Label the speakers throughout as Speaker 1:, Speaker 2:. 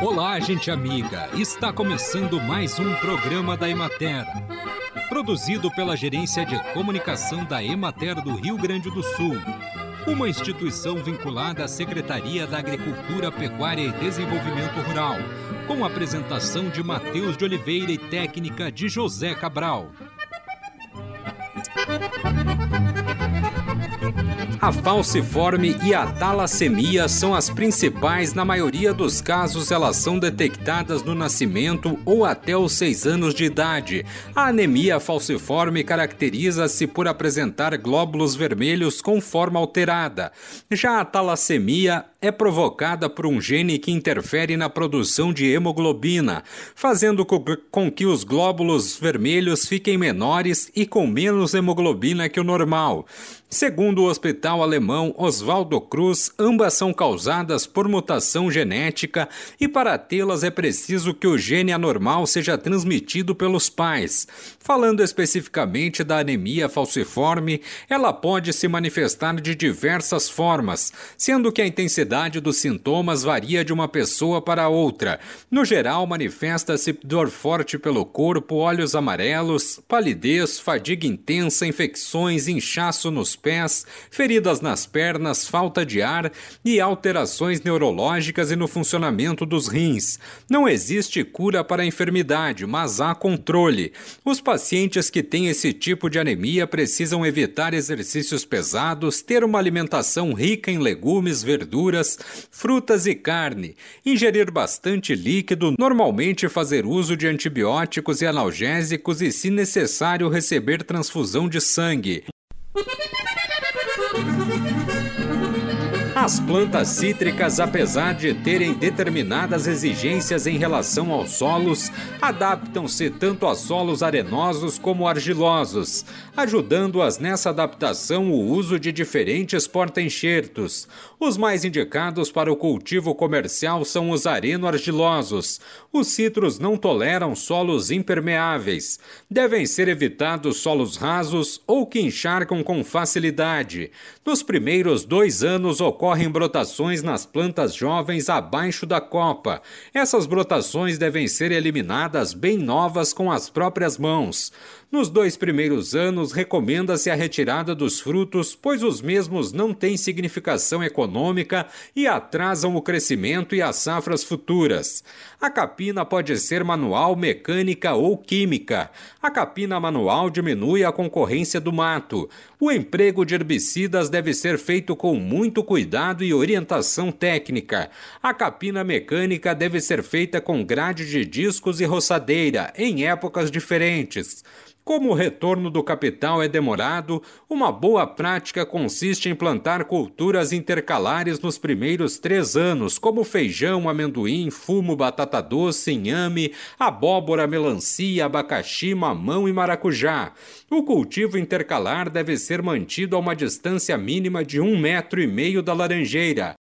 Speaker 1: Olá, gente amiga! Está começando mais um programa da Emater. Produzido pela Gerência de Comunicação da Emater do Rio Grande do Sul. Uma instituição vinculada à Secretaria da Agricultura, Pecuária e Desenvolvimento Rural. Com apresentação de Matheus de Oliveira e técnica de José Cabral. A falciforme e a talassemia são as principais. Na maioria dos casos, elas são detectadas no nascimento ou até os seis anos de idade. A anemia falciforme caracteriza-se por apresentar glóbulos vermelhos com forma alterada. Já a talassemia é provocada por um gene que interfere na produção de hemoglobina, fazendo com que os glóbulos vermelhos fiquem menores e com menos hemoglobina que o normal. Segundo o hospital alemão Oswaldo Cruz, ambas são causadas por mutação genética e para tê-las é preciso que o gene anormal seja transmitido pelos pais. Falando especificamente da anemia falciforme, ela pode se manifestar de diversas formas, sendo que a intensidade dos sintomas varia de uma pessoa para outra. No geral, manifesta-se dor forte pelo corpo, olhos amarelos, palidez, fadiga intensa, infecções, inchaço nos pés, feridas nas pernas, falta de ar e alterações neurológicas e no funcionamento dos rins. Não existe cura para a enfermidade, mas há controle. Os pacientes que têm esse tipo de anemia precisam evitar exercícios pesados, ter uma alimentação rica em legumes, verduras, frutas e carne, ingerir bastante líquido, normalmente fazer uso de antibióticos e analgésicos e, se necessário, receber transfusão de sangue. Thank you. As plantas cítricas, apesar de terem determinadas exigências em relação aos solos, adaptam-se tanto a solos arenosos como argilosos, ajudando-as nessa adaptação o uso de diferentes porta-enxertos. Os mais indicados para o cultivo comercial são os areno-argilosos. Os citros não toleram solos impermeáveis. Devem ser evitados solos rasos ou que encharcam com facilidade. Nos primeiros dois anos ocorre ocorrem brotações nas plantas jovens abaixo da copa. Essas brotações devem ser eliminadas bem novas com as próprias mãos. Nos dois primeiros anos, recomenda-se a retirada dos frutos, pois os mesmos não têm significação econômica e atrasam o crescimento e as safras futuras. A capina pode ser manual, mecânica ou química. A capina manual diminui a concorrência do mato. O emprego de herbicidas deve ser feito com muito cuidado e orientação técnica. A capina mecânica deve ser feita com grade de discos e roçadeira, em épocas diferentes. Como o retorno do capital é demorado, uma boa prática consiste em plantar culturas intercalares nos primeiros três anos, como feijão, amendoim, fumo, batata doce, inhame, abóbora, melancia, abacaxi, mamão e maracujá. O cultivo intercalar deve ser mantido a uma distância mínima de um metro e meio da laranjeira.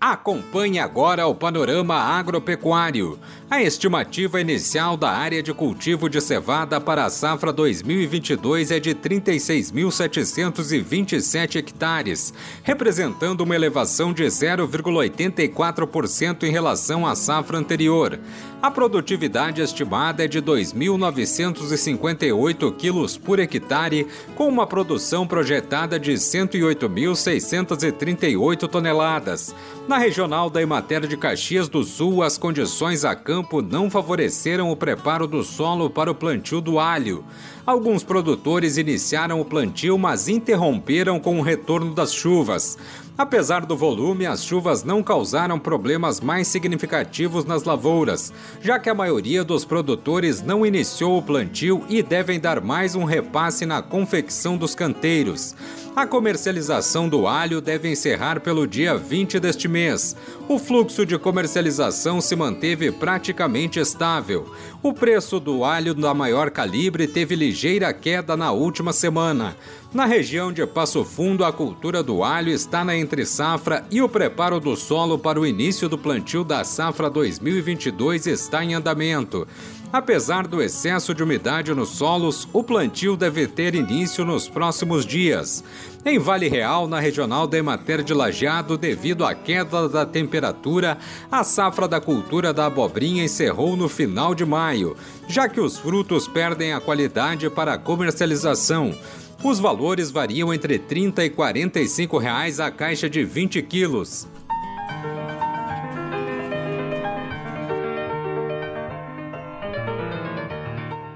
Speaker 1: Acompanhe agora o panorama agropecuário. A estimativa inicial da área de cultivo de cevada para a safra 2022 é de 36.727 hectares, representando uma elevação de 0,84% em relação à safra anterior. A produtividade estimada é de 2.958 quilos por hectare, com uma produção projetada de 108.638 toneladas. Na regional da Emater de Caxias do Sul, as condições a campo não favoreceram o preparo do solo para o plantio do alho. Alguns produtores iniciaram o plantio, mas interromperam com o retorno das chuvas. Apesar do volume, as chuvas não causaram problemas mais significativos nas lavouras, já que a maioria dos produtores não iniciou o plantio e devem dar mais um repasse na confecção dos canteiros. A comercialização do alho deve encerrar pelo dia 20 deste mês. O fluxo de comercialização se manteve praticamente estável. O preço do alho da maior calibre teve ligeira queda na última semana. Na região de Passo Fundo, a cultura do alho está na entre-safra e o preparo do solo para o início do plantio da safra 2022 está em andamento. Apesar do excesso de umidade nos solos, o plantio deve ter início nos próximos dias. Em Vale Real, na regional da Emater de Lajeado, devido à queda da temperatura, a safra da cultura da abobrinha encerrou no final de maio, já que os frutos perdem a qualidade para a comercialização. Os valores variam entre R$ 30 e 45 reais a caixa de 20 quilos.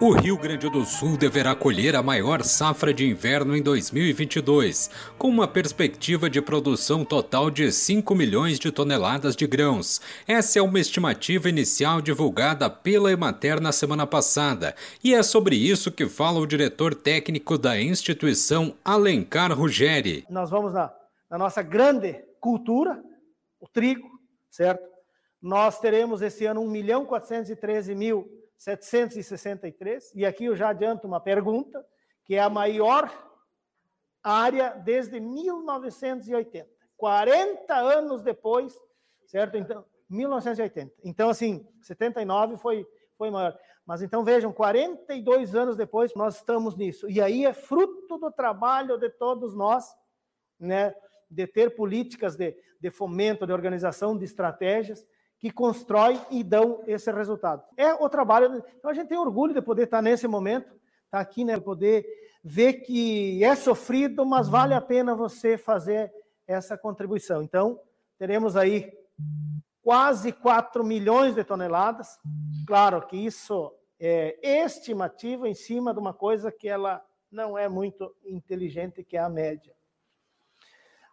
Speaker 1: O Rio Grande do Sul deverá colher a maior safra de inverno em 2022, com uma perspectiva de produção total de 5 milhões de toneladas de grãos. Essa é uma estimativa inicial divulgada pela Emater na semana passada, e é sobre isso que fala o diretor técnico da instituição, Alencar Ruggeri.
Speaker 2: Nós vamos na, na nossa grande cultura, o trigo, certo? Nós teremos esse ano 1 milhão 413 mil 763, e aqui eu já adianto uma pergunta, que é a maior área desde 1980. 40 anos depois, certo? Então, 1980. Então, assim, 79 foi, foi maior. Mas então vejam, 42 anos depois nós estamos nisso. E aí é fruto do trabalho de todos nós, né? De ter políticas de, de fomento, de organização, de estratégias que constrói e dão esse resultado. É o trabalho. Então a gente tem orgulho de poder estar nesse momento, estar aqui, né, poder ver que é sofrido, mas vale a pena você fazer essa contribuição. Então, teremos aí quase 4 milhões de toneladas. Claro que isso é estimativa em cima de uma coisa que ela não é muito inteligente, que é a média.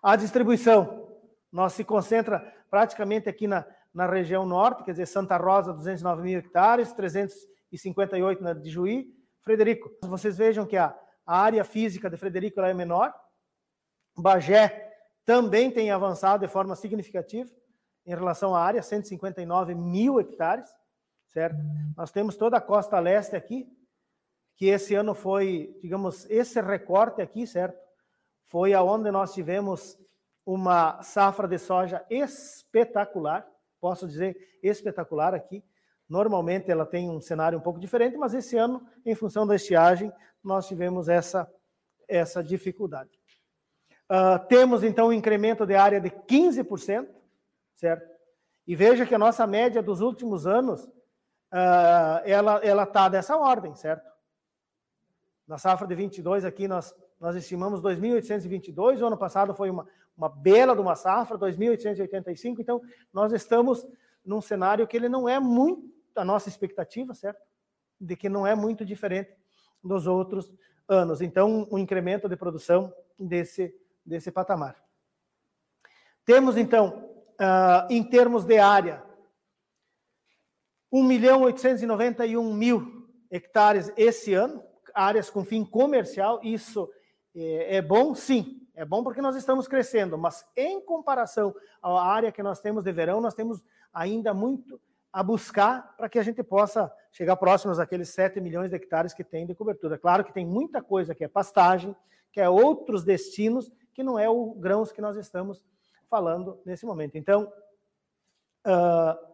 Speaker 2: A distribuição, nós se concentra praticamente aqui na na região norte, quer dizer, Santa Rosa, 209 mil hectares, 358 na de Juí. Frederico, vocês vejam que a, a área física de Frederico é menor. Bagé também tem avançado de forma significativa em relação à área, 159 mil hectares, certo? Nós temos toda a costa leste aqui, que esse ano foi, digamos, esse recorte aqui, certo? Foi aonde nós tivemos uma safra de soja espetacular, posso dizer, espetacular aqui. Normalmente ela tem um cenário um pouco diferente, mas esse ano, em função da estiagem, nós tivemos essa, essa dificuldade. Uh, temos então um incremento de área de 15%, certo? E veja que a nossa média dos últimos anos, uh, ela está dessa ordem, certo? Na safra de 22 aqui nós, nós estimamos 2.822, o ano passado foi uma, uma bela de uma safra, 2.885. Então, nós estamos num cenário que ele não é muito a nossa expectativa, certo? De que não é muito diferente dos outros anos. Então, um incremento de produção desse, desse patamar. Temos, então, uh, em termos de área, 1 milhão 891 mil hectares esse ano, áreas com fim comercial. Isso é, é bom? Sim, é bom porque nós estamos crescendo, mas em comparação à área que nós temos de verão, nós temos ainda muito a buscar para que a gente possa chegar próximos àqueles 7 milhões de hectares que tem de cobertura. Claro que tem muita coisa que é pastagem, que é outros destinos, que não é o grãos que nós estamos falando nesse momento. Então, uh,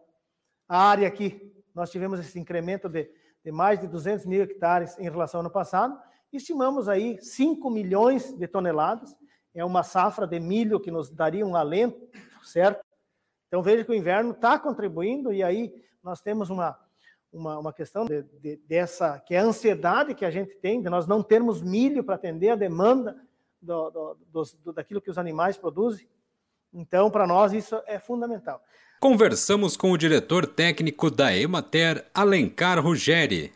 Speaker 2: a área aqui, nós tivemos esse incremento de, de mais de 200 mil hectares em relação ao ano passado, estimamos aí 5 milhões de toneladas, é uma safra de milho que nos daria um alento, certo? Então veja que o inverno está contribuindo e aí nós temos uma, uma, uma questão de, de, dessa, que é a ansiedade que a gente tem, de nós não termos milho para atender a demanda do, do, do, daquilo que os animais produzem. Então, para nós, isso é fundamental.
Speaker 1: Conversamos com o diretor técnico da Emater, Alencar Ruggeri.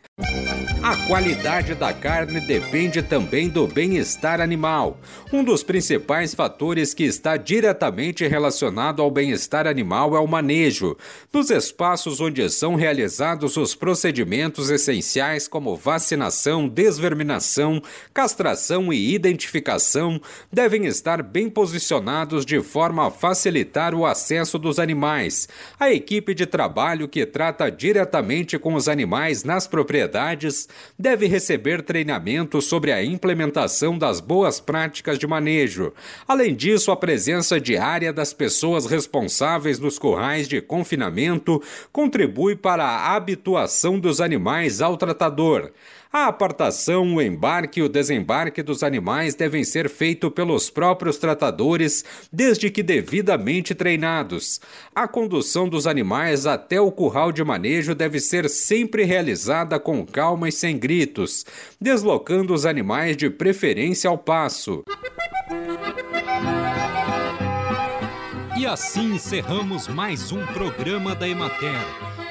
Speaker 1: A qualidade da carne depende também do bem-estar animal. Um dos principais fatores que está diretamente relacionado ao bem-estar animal é o manejo. Nos espaços onde são realizados os procedimentos essenciais como vacinação, desverminação, castração e identificação, devem estar bem posicionados de forma a facilitar o acesso dos animais. A equipe de trabalho que trata diretamente com os animais nas propriedades deve receber treinamento sobre a implementação das boas práticas de manejo. Além disso, a presença diária das pessoas responsáveis nos currais de confinamento contribui para a habituação dos animais ao tratador. A apartação, o embarque e o desembarque dos animais devem ser feitos pelos próprios tratadores, desde que devidamente treinados. A condução dos animais até o curral de manejo deve ser sempre realizada com calma e sem gritos, deslocando os animais de preferência ao passo.
Speaker 3: E assim encerramos mais um programa da Emater.